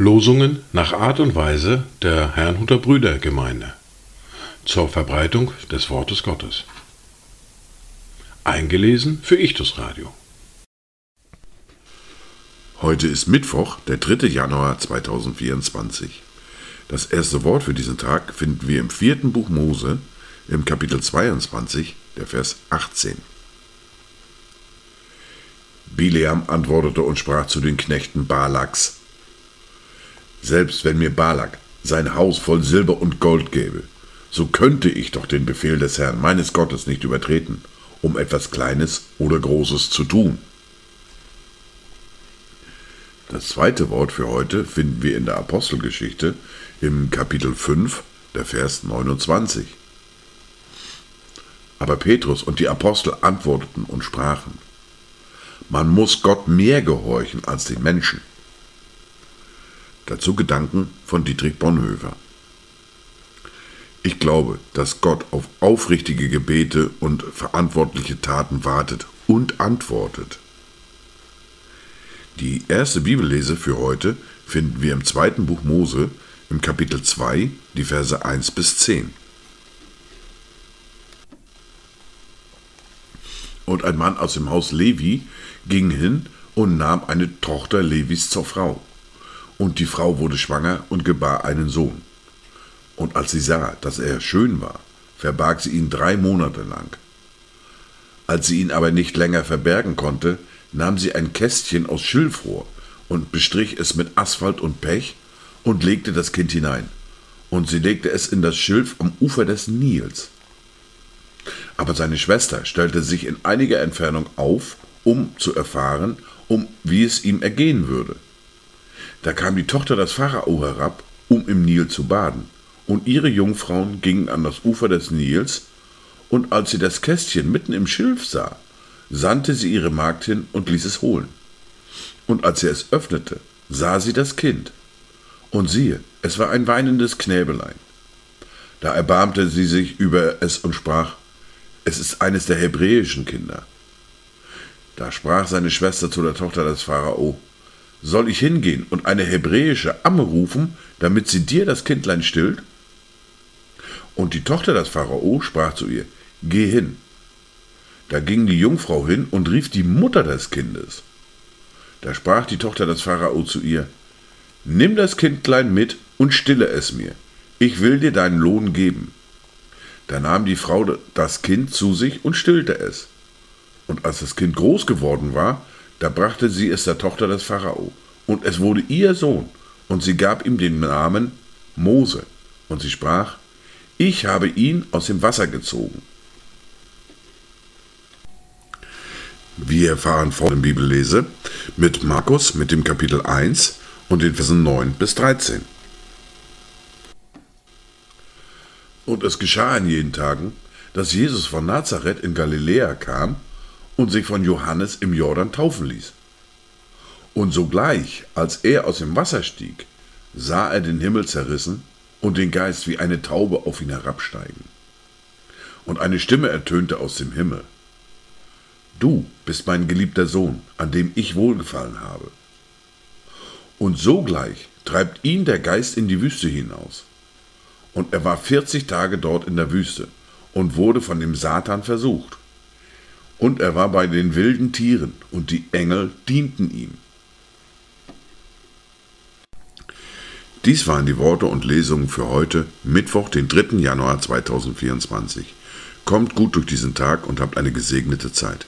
Losungen nach Art und Weise der Herrnhuter Brüdergemeinde zur Verbreitung des Wortes Gottes. Eingelesen für Ichtus Radio. Heute ist Mittwoch, der 3. Januar 2024. Das erste Wort für diesen Tag finden wir im vierten Buch Mose, im Kapitel 22, der Vers 18. Bileam antwortete und sprach zu den Knechten Balaks, Selbst wenn mir Balak sein Haus voll Silber und Gold gäbe, so könnte ich doch den Befehl des Herrn meines Gottes nicht übertreten, um etwas Kleines oder Großes zu tun. Das zweite Wort für heute finden wir in der Apostelgeschichte im Kapitel 5, der Vers 29. Aber Petrus und die Apostel antworteten und sprachen, man muss Gott mehr gehorchen als den Menschen. Dazu Gedanken von Dietrich Bonhoeffer. Ich glaube, dass Gott auf aufrichtige Gebete und verantwortliche Taten wartet und antwortet. Die erste Bibellese für heute finden wir im zweiten Buch Mose im Kapitel 2, die Verse 1 bis 10. Und ein Mann aus dem Haus Levi ging hin und nahm eine Tochter Levis zur Frau. Und die Frau wurde schwanger und gebar einen Sohn. Und als sie sah, dass er schön war, verbarg sie ihn drei Monate lang. Als sie ihn aber nicht länger verbergen konnte, nahm sie ein Kästchen aus Schilfrohr und bestrich es mit Asphalt und Pech und legte das Kind hinein. Und sie legte es in das Schilf am Ufer des Nils. Aber seine Schwester stellte sich in einiger Entfernung auf, um zu erfahren, um wie es ihm ergehen würde. Da kam die Tochter des Pharao herab, um im Nil zu baden, und ihre Jungfrauen gingen an das Ufer des Nils, und als sie das Kästchen mitten im Schilf sah, sandte sie ihre Magd hin und ließ es holen. Und als sie es öffnete, sah sie das Kind. Und siehe, es war ein weinendes Knäbelein. Da erbarmte sie sich über es und sprach, es ist eines der hebräischen Kinder. Da sprach seine Schwester zu der Tochter des Pharao, soll ich hingehen und eine hebräische Amme rufen, damit sie dir das Kindlein stillt? Und die Tochter des Pharao sprach zu ihr, geh hin. Da ging die Jungfrau hin und rief die Mutter des Kindes. Da sprach die Tochter des Pharao zu ihr, Nimm das Kindlein mit und stille es mir, ich will dir deinen Lohn geben. Da nahm die Frau das Kind zu sich und stillte es. Und als das Kind groß geworden war, da brachte sie es der Tochter des Pharao, und es wurde ihr Sohn, und sie gab ihm den Namen Mose, und sie sprach, ich habe ihn aus dem Wasser gezogen. Wir fahren vor dem Bibellese mit Markus mit dem Kapitel 1 und den Versen 9 bis 13. Und es geschah in jenen Tagen, dass Jesus von Nazareth in Galiläa kam und sich von Johannes im Jordan taufen ließ. Und sogleich, als er aus dem Wasser stieg, sah er den Himmel zerrissen und den Geist wie eine Taube auf ihn herabsteigen. Und eine Stimme ertönte aus dem Himmel. Du bist mein geliebter Sohn, an dem ich wohlgefallen habe. Und sogleich treibt ihn der Geist in die Wüste hinaus. Und er war vierzig Tage dort in der Wüste und wurde von dem Satan versucht. Und er war bei den wilden Tieren, und die Engel dienten ihm. Dies waren die Worte und Lesungen für heute, Mittwoch, den 3. Januar 2024. Kommt gut durch diesen Tag und habt eine gesegnete Zeit.